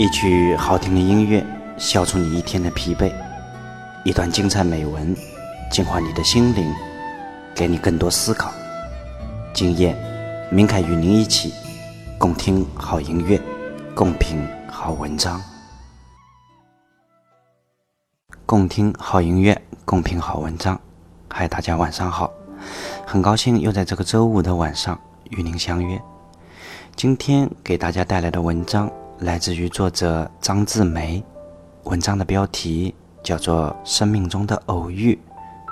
一曲好听的音乐，消除你一天的疲惫；一段精彩美文，净化你的心灵，给你更多思考。今夜，明凯与您一起共听好音乐，共品好文章。共听好音乐，共品好文章。嗨，大家晚上好，很高兴又在这个周五的晚上与您相约。今天给大家带来的文章来自于作者张志梅，文章的标题叫做《生命中的偶遇》，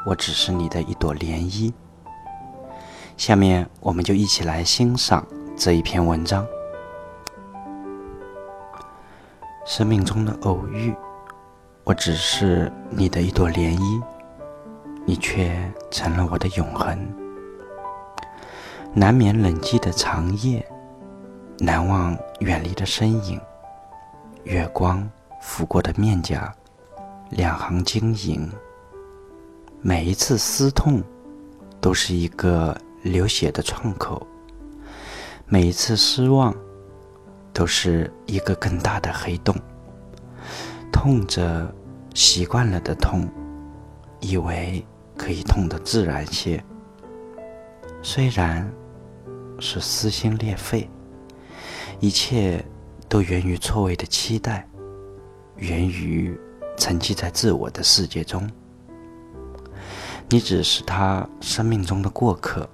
我只是你的一朵涟漪。下面我们就一起来欣赏这一篇文章。生命中的偶遇。我只是你的一朵涟漪，你却成了我的永恒。难眠冷寂的长夜，难忘远离的身影。月光拂过的面颊，两行晶莹。每一次撕痛，都是一个流血的创口；每一次失望，都是一个更大的黑洞。痛着。习惯了的痛，以为可以痛得自然些。虽然是撕心裂肺，一切都源于错位的期待，源于沉寂在自我的世界中。你只是他生命中的过客，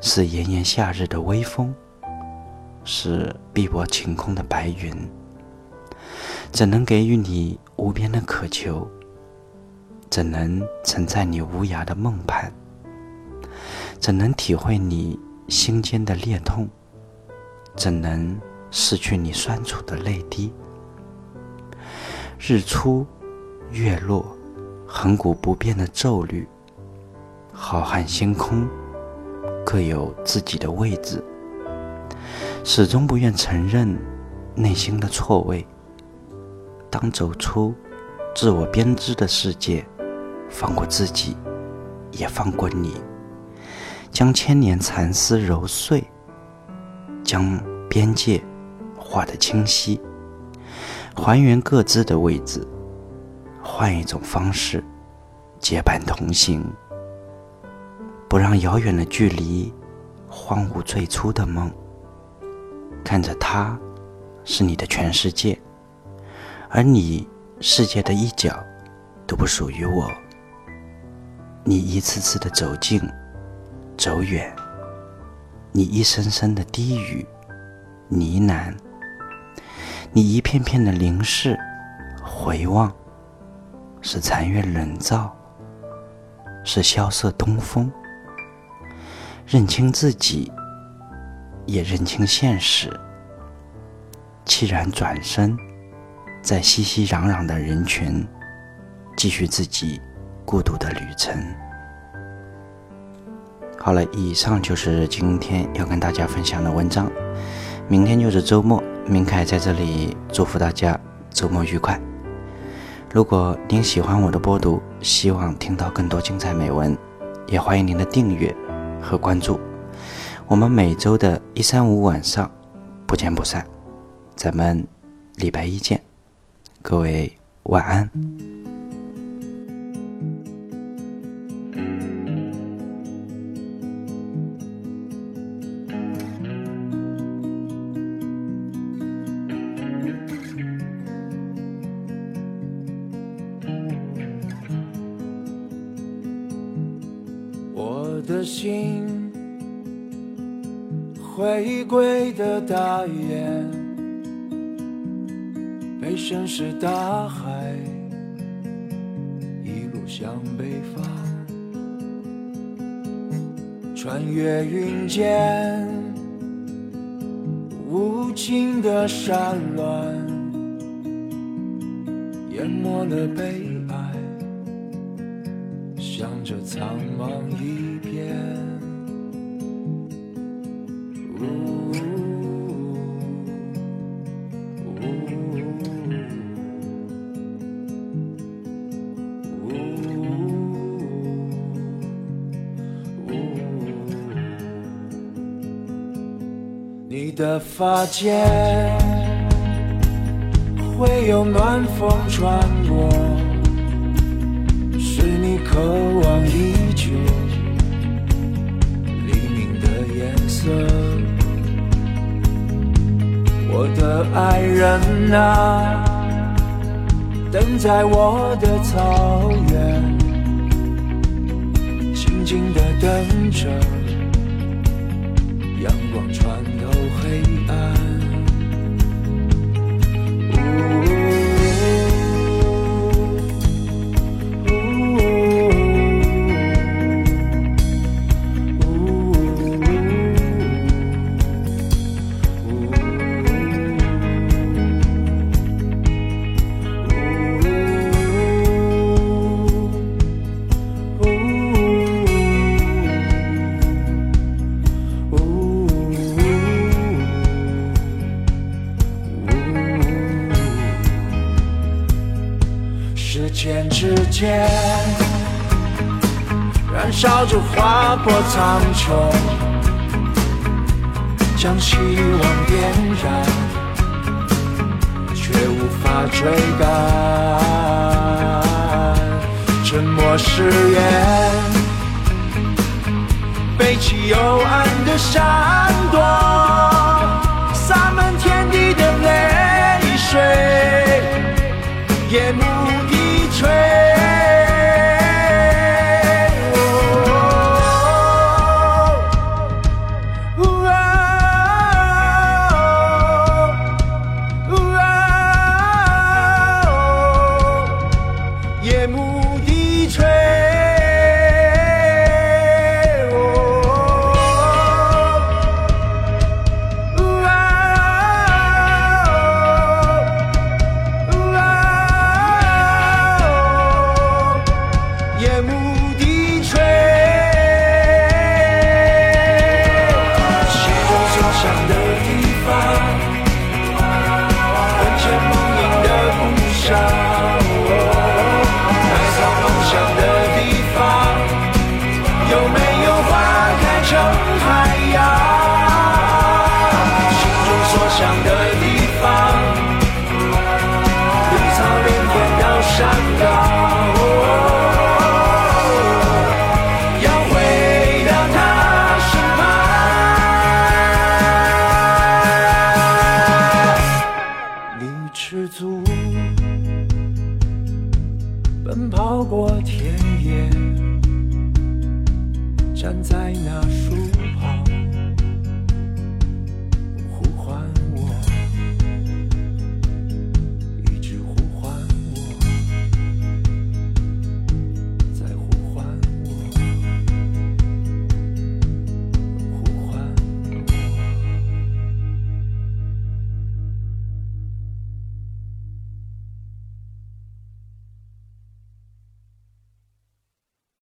是炎炎夏日的微风，是碧波晴空的白云。怎能给予你无边的渴求？怎能承载你无涯的梦盼？怎能体会你心间的裂痛？怎能拭去你酸楚的泪滴？日出，月落，恒古不变的咒律，浩瀚星空，各有自己的位置，始终不愿承认内心的错位。当走出自我编织的世界，放过自己，也放过你，将千年蚕丝揉碎，将边界画得清晰，还原各自的位置，换一种方式结伴同行，不让遥远的距离荒芜最初的梦。看着他，是你的全世界。而你世界的一角都不属于我。你一次次的走近、走远，你一声声的低语、呢喃，你一片片的凝视、回望，是残月冷照，是萧瑟东风。认清自己，也认清现实，凄然转身。在熙熙攘攘的人群，继续自己孤独的旅程。好了，以上就是今天要跟大家分享的文章。明天就是周末，明凯在这里祝福大家周末愉快。如果您喜欢我的播读，希望听到更多精彩美文，也欢迎您的订阅和关注。我们每周的一三五晚上不见不散，咱们礼拜一见。各位晚安。心回归的大雁。被深是大海，一路向北方，穿越云间无尽的山峦，淹没了悲这，苍茫一片。你的发间会有暖风穿过，是你渴望已久黎明的颜色。我的爱人啊，等在我的草原，静静的等着，阳光穿透黑暗。间之间，燃烧着划破苍穹，将希望点燃，却无法追赶。沉默誓言，背起幽暗的闪躲，洒满天地的泪水，淹没。夜站在那树